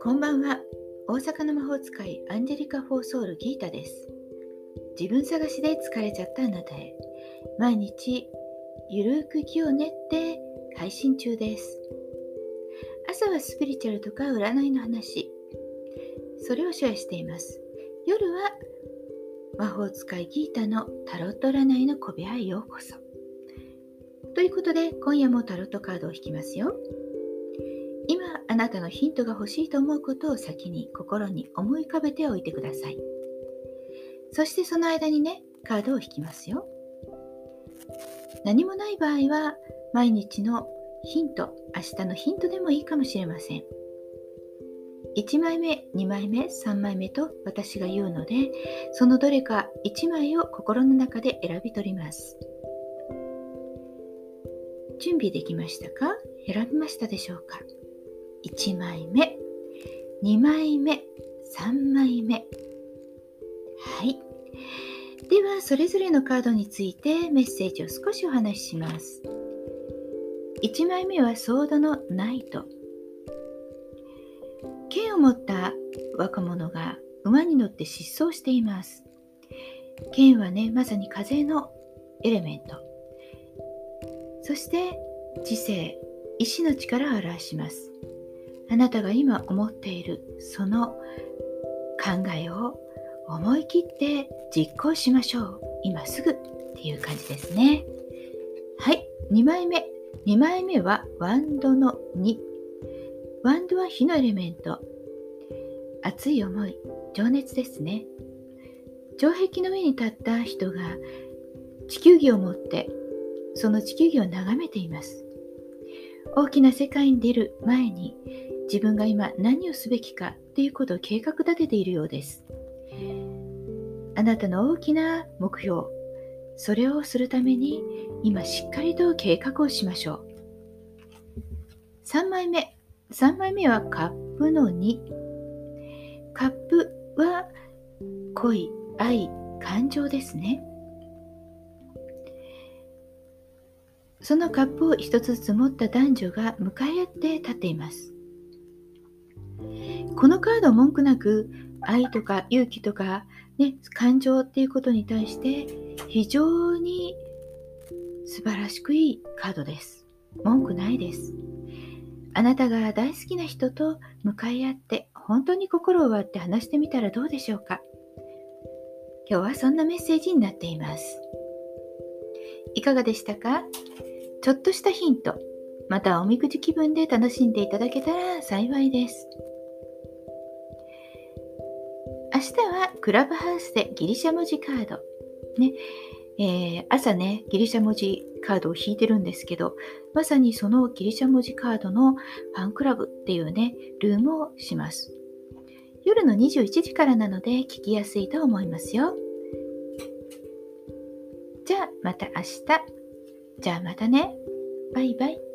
こんばんは。大阪の魔法使いアンジェリカ・フォーソウル・ギータです。自分探しで疲れちゃったあなたへ。毎日ゆるく気を練って配信中です。朝はスピリチュアルとか占いの話。それをシェアしています。夜は魔法使いギータのタロット占いの小部屋へようこそ。ということで今夜もタロットカードを引きますよ。今あなたのヒントが欲しいと思うことを先に心に思い浮かべておいてください。そしてその間にねカードを引きますよ。何もない場合は毎日のヒント明日のヒントでもいいかもしれません。1枚目2枚目3枚目と私が言うのでそのどれか1枚を心の中で選び取ります。準備できましたか？選びましたでしょうか？1枚目2枚目3枚目。はい。ではそれぞれのカードについてメッセージを少しお話しします。1枚目はソードのナイト。剣を持った若者が馬に乗って疾走しています。剣はねまさに風のエレメント。そして知性意志の力を表します。あなたが今思っているその考えを思い切って実行しましょう。今すぐっていう感じですね。はい。2枚目。2枚目はワンドの2ワンドは火のエレメント。熱い思い。情熱ですね。城壁の上に立った人が地球儀を持ってその地球儀を眺めています。大きな世界に出る前に自分が今何をすべきかということを計画立てているようです。あなたの大きな目標それをするために今しっかりと計画をしましょう。3枚目3枚目はカップの2カップは恋愛感情ですね。そのカップを一つずつ持った男女が向かい合って立っていますこのカード文句なく愛とか勇気とか、ね、感情っていうことに対して非常に素晴らしくいいカードです。文句ないです。あなたが大好きな人と向かい合って本当に心を割って話してみたらどうでしょうか今日はそんなメッセージになっています。いかがでしたか？ちょっとしたヒント、またおみくじ気分で楽しんでいただけたら幸いです。明日はクラブハウスでギリシャ文字カード。ね、えー、朝ね、ギリシャ文字カードを引いてるんですけど、まさにそのギリシャ文字カードのファンクラブっていうね、ルームをします。夜の21時からなので聞きやすいと思いますよ。じゃあまた明日。じゃあまたね。バイバイ。